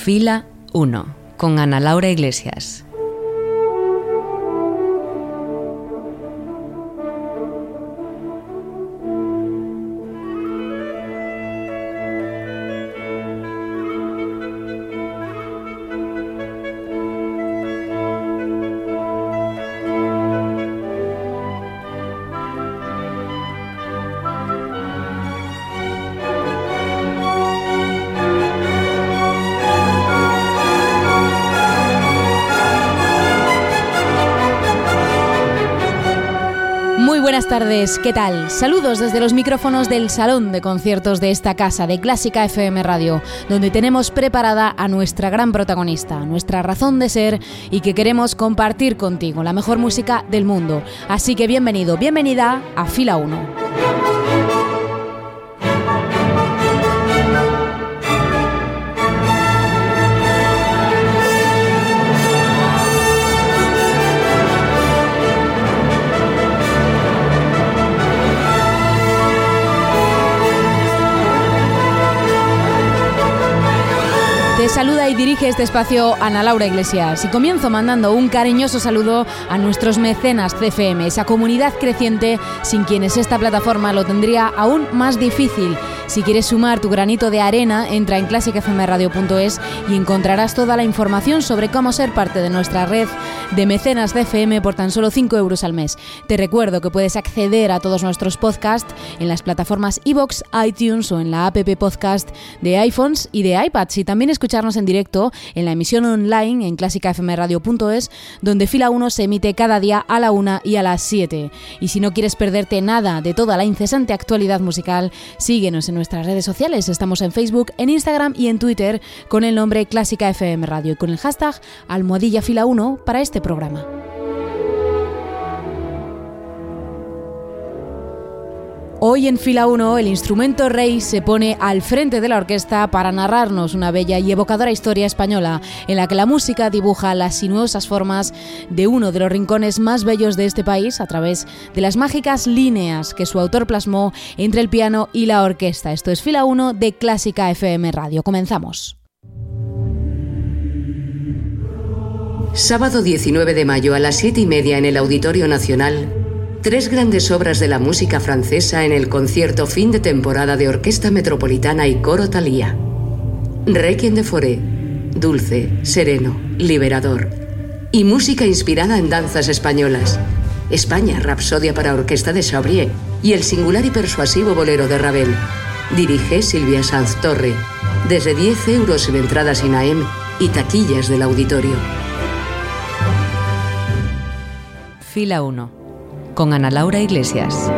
Fila 1 con Ana Laura Iglesias. Tardes, ¿qué tal? Saludos desde los micrófonos del Salón de Conciertos de esta casa de Clásica FM Radio, donde tenemos preparada a nuestra gran protagonista, nuestra razón de ser y que queremos compartir contigo la mejor música del mundo. Así que bienvenido, bienvenida a Fila 1. Saluda y dirige este espacio Ana Laura Iglesias y comienzo mandando un cariñoso saludo a nuestros mecenas CFM, esa comunidad creciente sin quienes esta plataforma lo tendría aún más difícil. Si quieres sumar tu granito de arena, entra en clásicafmradio.es y encontrarás toda la información sobre cómo ser parte de nuestra red de mecenas de FM por tan solo 5 euros al mes. Te recuerdo que puedes acceder a todos nuestros podcasts en las plataformas iBox, iTunes o en la app podcast de iPhones y de iPads y también escucharnos en directo en la emisión online en clásicafmradio.es donde Fila 1 se emite cada día a la 1 y a las 7. Y si no quieres perderte nada de toda la incesante actualidad musical, síguenos en nuestras redes sociales. Estamos en Facebook, en Instagram y en Twitter con el nombre Clásica FM Radio y con el hashtag Almohadilla Fila 1 para este programa. Hoy en fila 1 el instrumento rey se pone al frente de la orquesta para narrarnos una bella y evocadora historia española en la que la música dibuja las sinuosas formas de uno de los rincones más bellos de este país a través de las mágicas líneas que su autor plasmó entre el piano y la orquesta. Esto es fila 1 de Clásica FM Radio. Comenzamos. Sábado 19 de mayo a las 7 y media en el Auditorio Nacional tres grandes obras de la música francesa en el concierto fin de temporada de Orquesta Metropolitana y Coro Talía. Requiem de Forêt, dulce, sereno, liberador. Y música inspirada en danzas españolas. España, Rapsodia para Orquesta de Chabrier y el singular y persuasivo bolero de Ravel. Dirige Silvia Sanz Torre. Desde 10 euros en entradas INAEM y taquillas del auditorio. Fila 1 con Ana Laura Iglesias.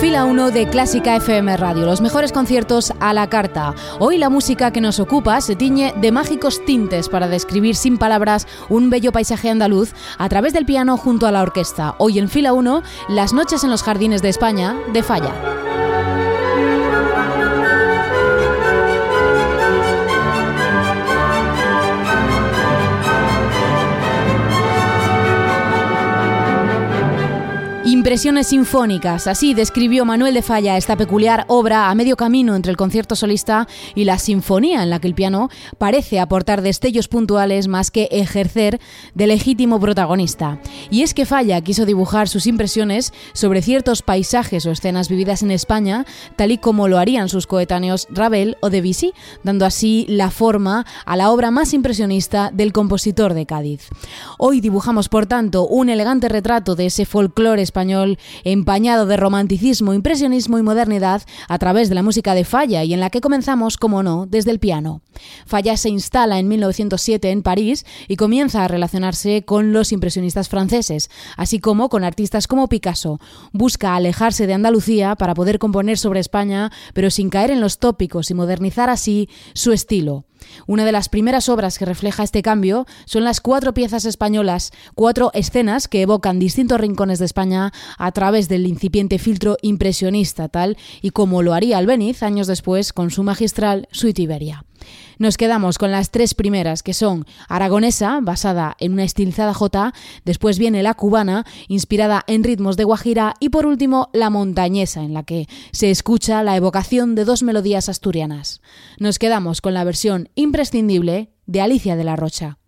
Fila 1 de Clásica FM Radio, los mejores conciertos a la carta. Hoy la música que nos ocupa se tiñe de mágicos tintes para describir sin palabras un bello paisaje andaluz a través del piano junto a la orquesta. Hoy en Fila 1, Las noches en los jardines de España, de Falla. Impresiones sinfónicas, así describió Manuel de Falla esta peculiar obra a medio camino entre el concierto solista y la sinfonía en la que el piano parece aportar destellos puntuales más que ejercer de legítimo protagonista. Y es que Falla quiso dibujar sus impresiones sobre ciertos paisajes o escenas vividas en España, tal y como lo harían sus coetáneos Ravel o Debussy, dando así la forma a la obra más impresionista del compositor de Cádiz. Hoy dibujamos, por tanto, un elegante retrato de ese folclore español español empañado de romanticismo, impresionismo y modernidad a través de la música de Falla y en la que comenzamos, como no, desde el piano. Falla se instala en 1907 en París y comienza a relacionarse con los impresionistas franceses, así como con artistas como Picasso. Busca alejarse de Andalucía para poder componer sobre España, pero sin caer en los tópicos y modernizar así su estilo. Una de las primeras obras que refleja este cambio son las cuatro piezas españolas, cuatro escenas que evocan distintos rincones de España a través del incipiente filtro impresionista, tal y como lo haría Albeniz años después con su magistral Suite Iberia. Nos quedamos con las tres primeras, que son Aragonesa, basada en una estilizada jota, después viene la cubana, inspirada en ritmos de Guajira, y por último la montañesa, en la que se escucha la evocación de dos melodías asturianas. Nos quedamos con la versión imprescindible de Alicia de la Rocha.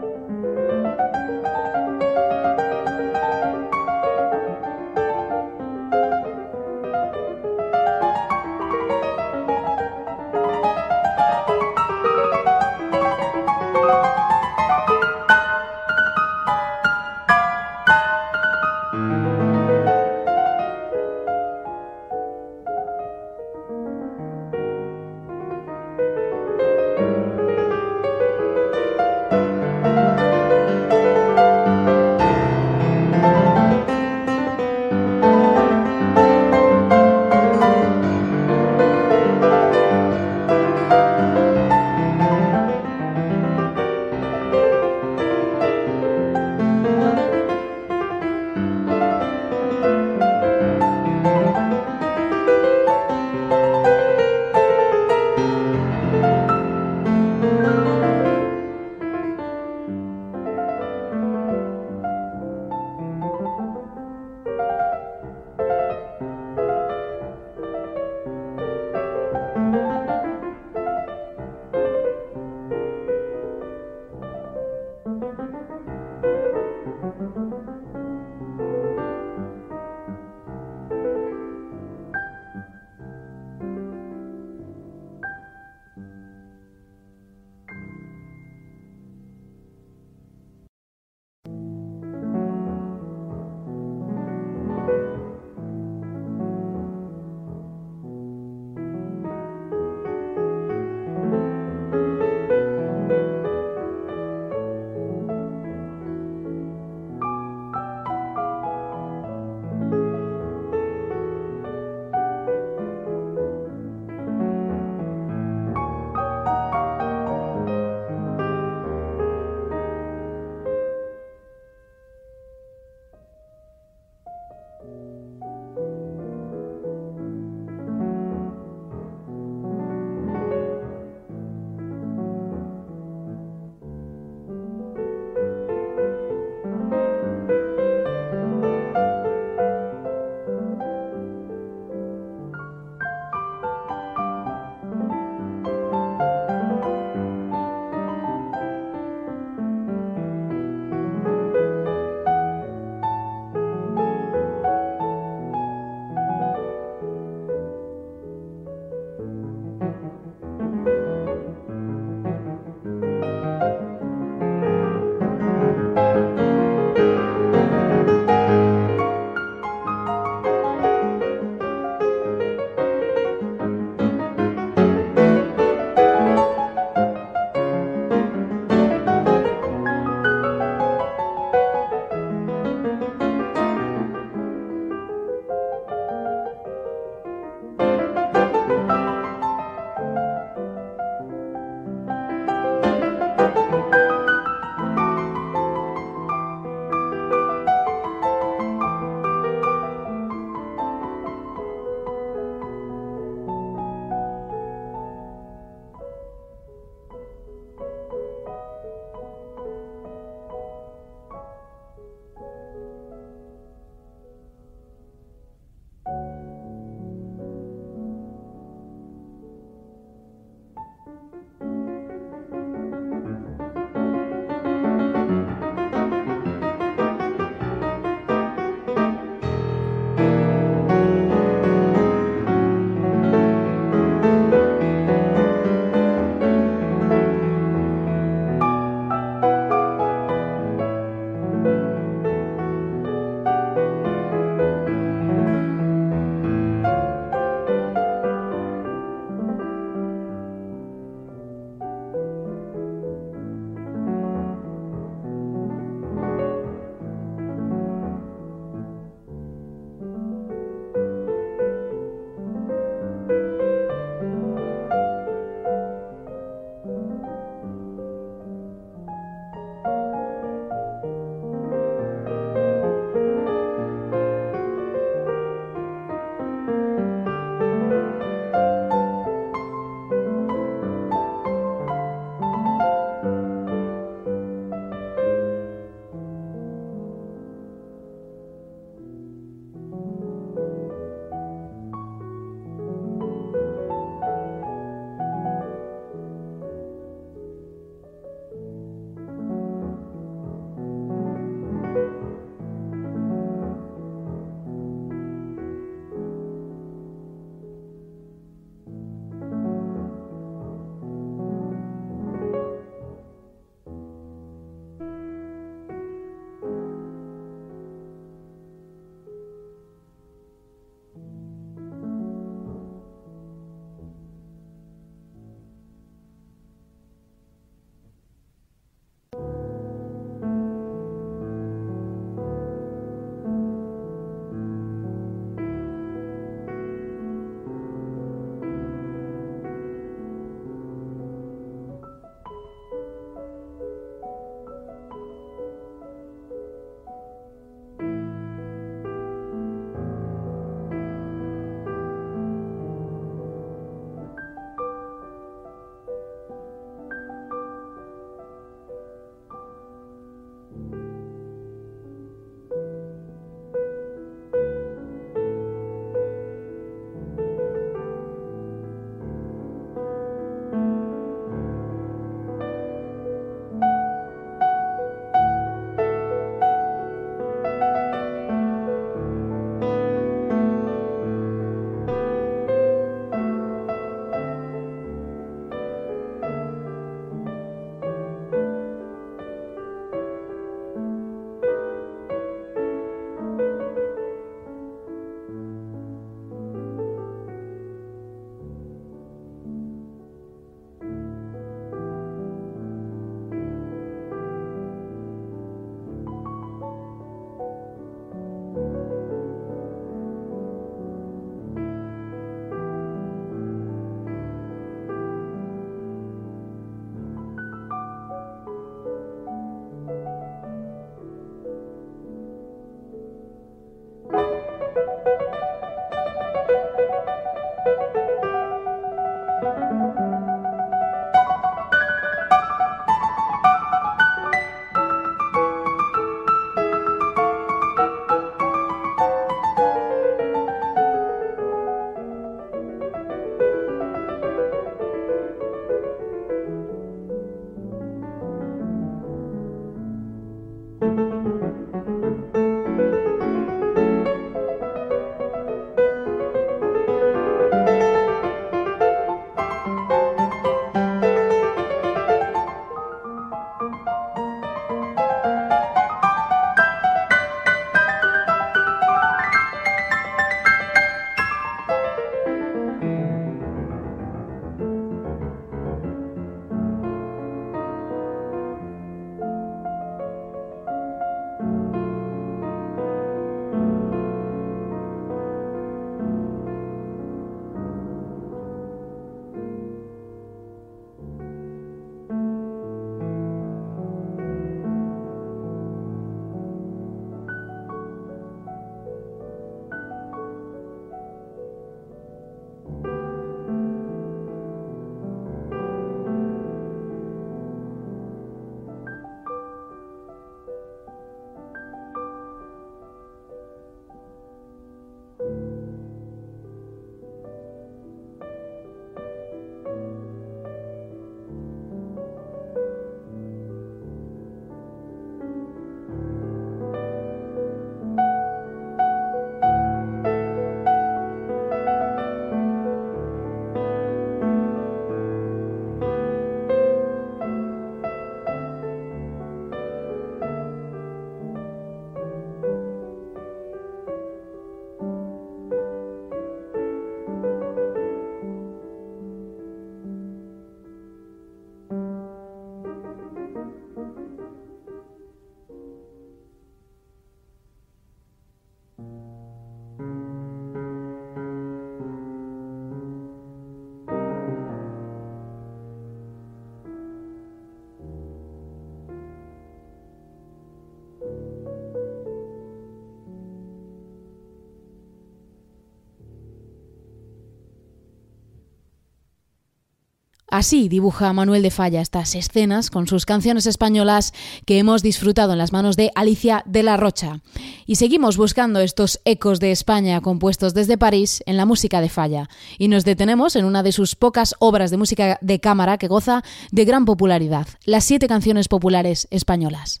Así dibuja Manuel de Falla estas escenas con sus canciones españolas que hemos disfrutado en las manos de Alicia de la Rocha. Y seguimos buscando estos ecos de España compuestos desde París en la música de Falla. Y nos detenemos en una de sus pocas obras de música de cámara que goza de gran popularidad, las siete canciones populares españolas.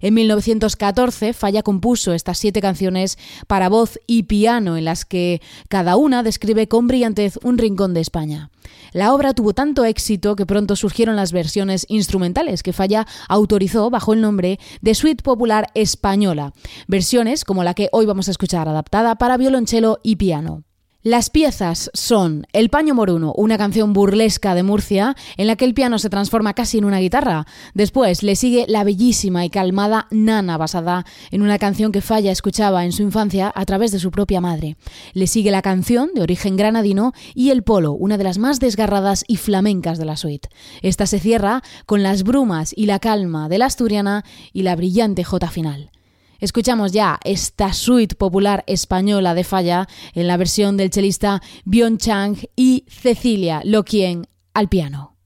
En 1914, Falla compuso estas siete canciones para voz y piano, en las que cada una describe con brillantez un rincón de España. La obra tuvo tanto éxito que pronto surgieron las versiones instrumentales que Falla autorizó bajo el nombre de Suite Popular Española, versiones como la que hoy vamos a escuchar adaptada para violonchelo y piano. Las piezas son El Paño Moruno, una canción burlesca de Murcia en la que el piano se transforma casi en una guitarra. Después le sigue la bellísima y calmada Nana, basada en una canción que Falla escuchaba en su infancia a través de su propia madre. Le sigue la canción de origen granadino y El Polo, una de las más desgarradas y flamencas de la suite. Esta se cierra con las brumas y la calma de la asturiana y la brillante jota final. Escuchamos ya esta suite popular española de Falla en la versión del chelista Bion Chang y Cecilia Loquien al piano.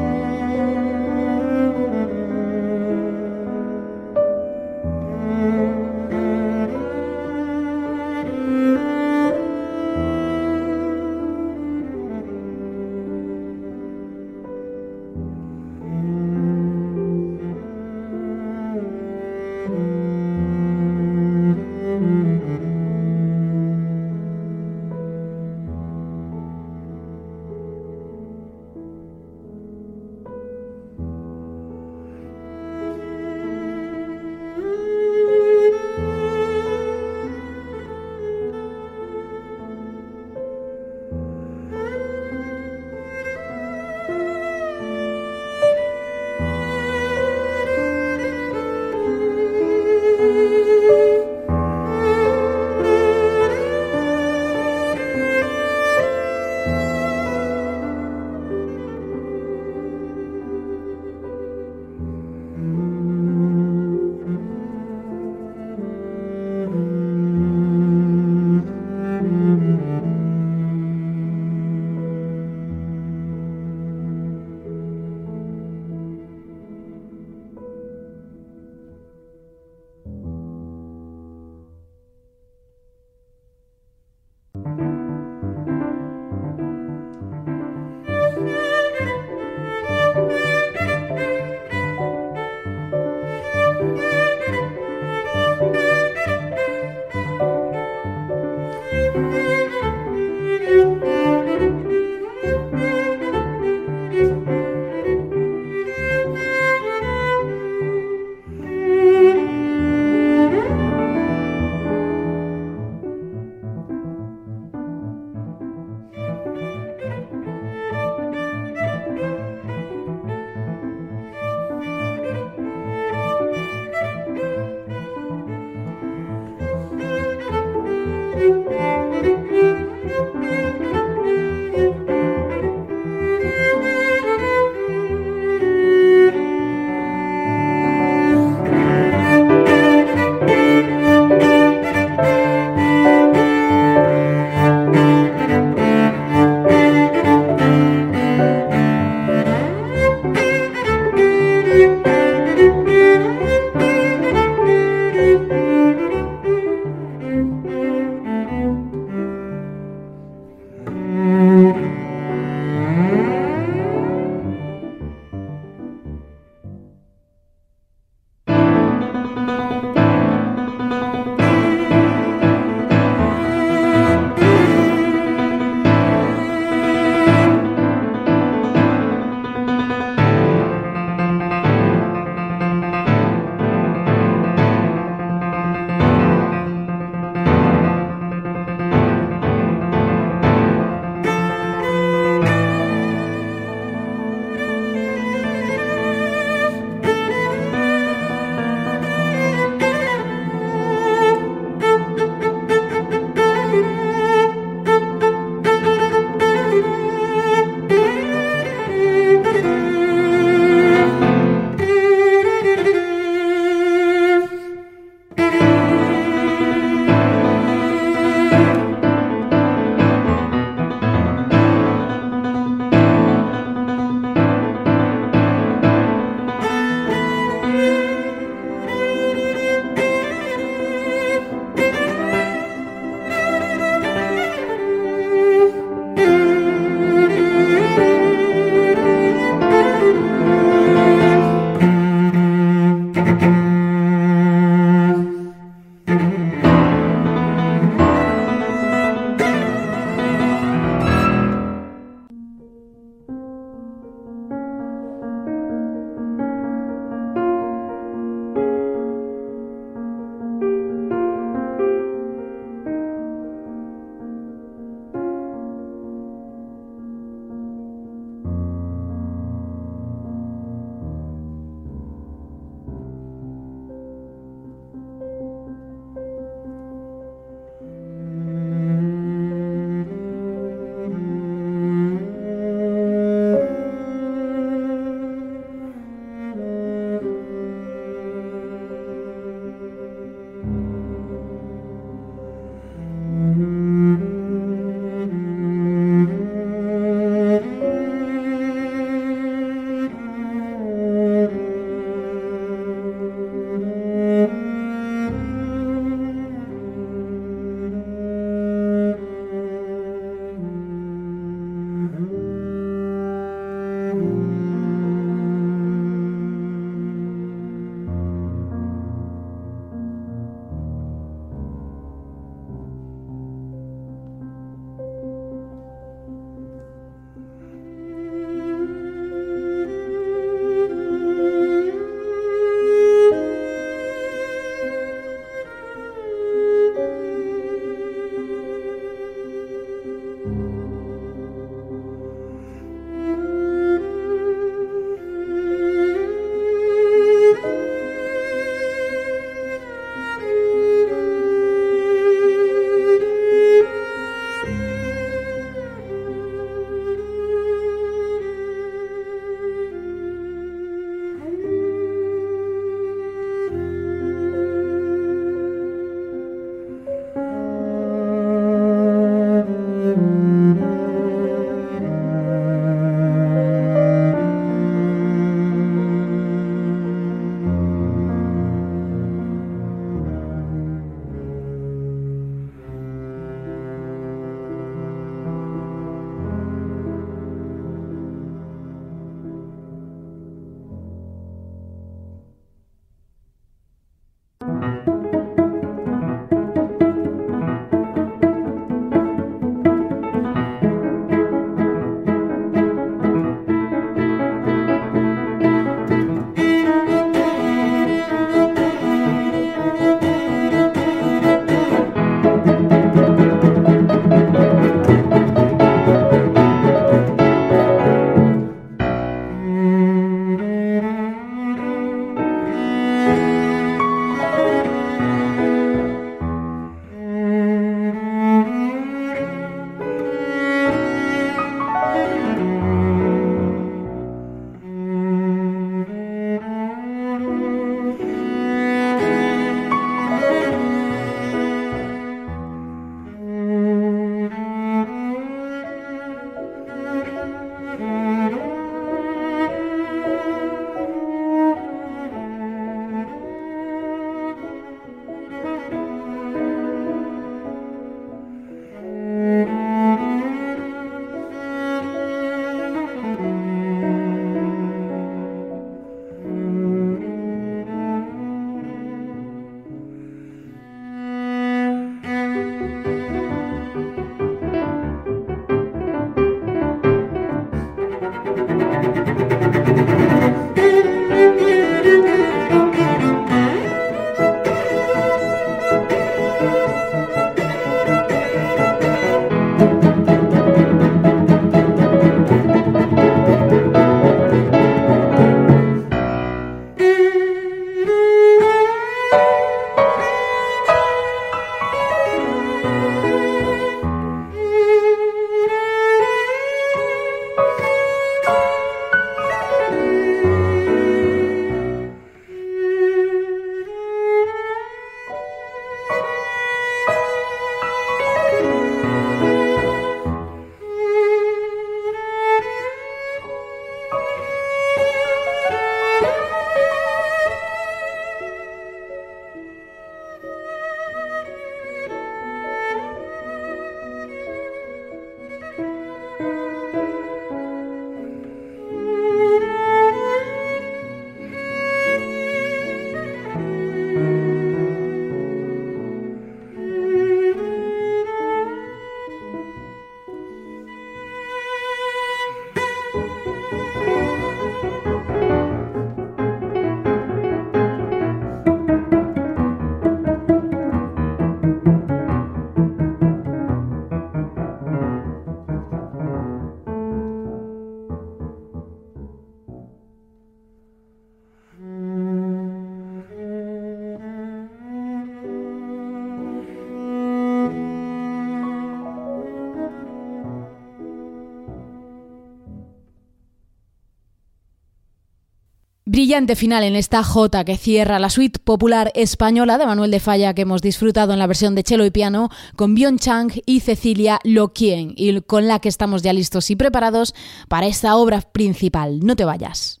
Brillante final en esta J que cierra la suite popular española de Manuel de Falla que hemos disfrutado en la versión de cello y piano con Bion Chang y Cecilia Loquien y con la que estamos ya listos y preparados para esta obra principal. No te vayas.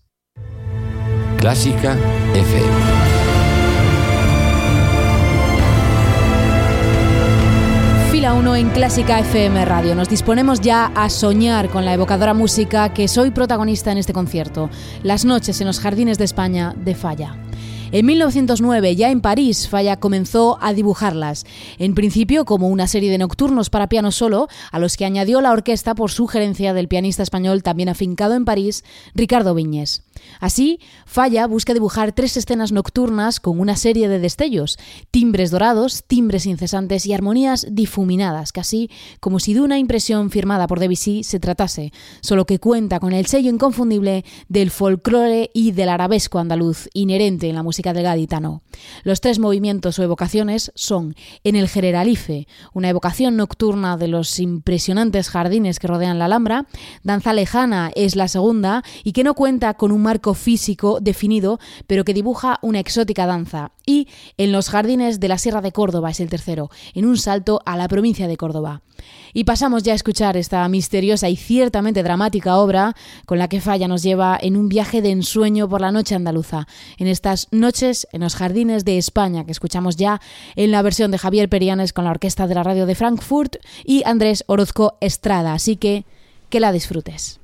Clásica FM. Fila 1 en Clásica FM Radio. Nos disponemos ya a soñar con la evocadora música que soy protagonista en este concierto, Las noches en los jardines de España de Falla. En 1909, ya en París, Falla comenzó a dibujarlas, en principio como una serie de nocturnos para piano solo, a los que añadió la orquesta por sugerencia del pianista español también afincado en París, Ricardo Viñes. Así, Falla busca dibujar tres escenas nocturnas con una serie de destellos, timbres dorados, timbres incesantes y armonías difuminadas, casi como si de una impresión firmada por Debussy se tratase, solo que cuenta con el sello inconfundible del folclore y del arabesco andaluz inherente en la música del gaditano. Los tres movimientos o evocaciones son en el Generalife, una evocación nocturna de los impresionantes jardines que rodean la Alhambra, Danza Lejana es la segunda y que no cuenta con marco físico definido, pero que dibuja una exótica danza. Y en los jardines de la Sierra de Córdoba es el tercero, en un salto a la provincia de Córdoba. Y pasamos ya a escuchar esta misteriosa y ciertamente dramática obra con la que Falla nos lleva en un viaje de ensueño por la noche andaluza, en estas noches en los jardines de España que escuchamos ya en la versión de Javier Perianes con la orquesta de la radio de Frankfurt y Andrés Orozco Estrada. Así que que la disfrutes.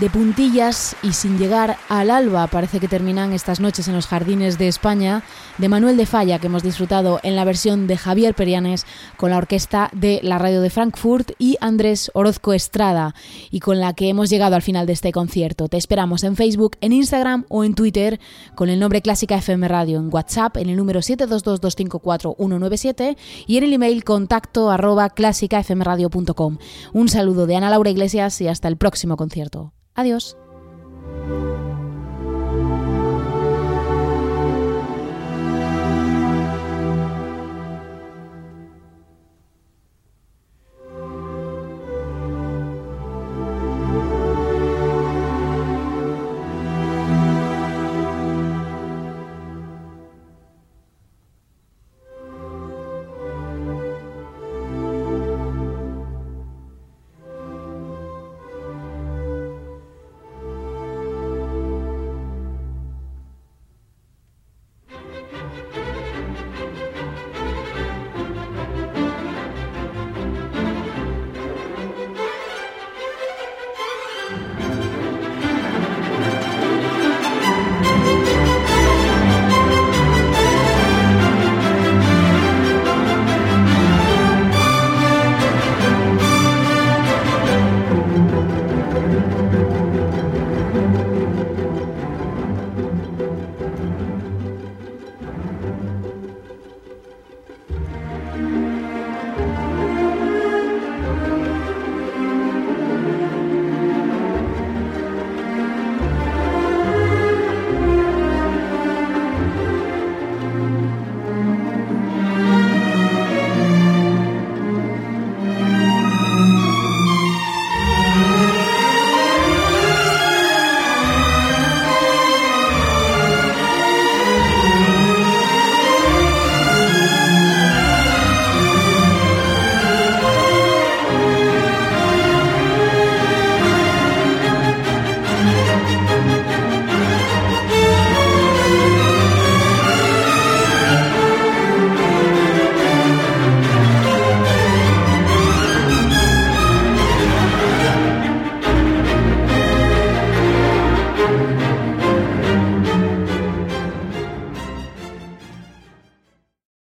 De puntillas y sin llegar al alba, parece que terminan estas noches en los jardines de España, de Manuel de Falla, que hemos disfrutado en la versión de Javier Perianes con la orquesta de la radio de Frankfurt y Andrés Orozco Estrada, y con la que hemos llegado al final de este concierto. Te esperamos en Facebook, en Instagram o en Twitter con el nombre Clásica FM Radio, en WhatsApp en el número 722254197 y en el email contacto arroba clásicafmradio.com. Un saludo de Ana Laura Iglesias y hasta el próximo concierto. Adiós.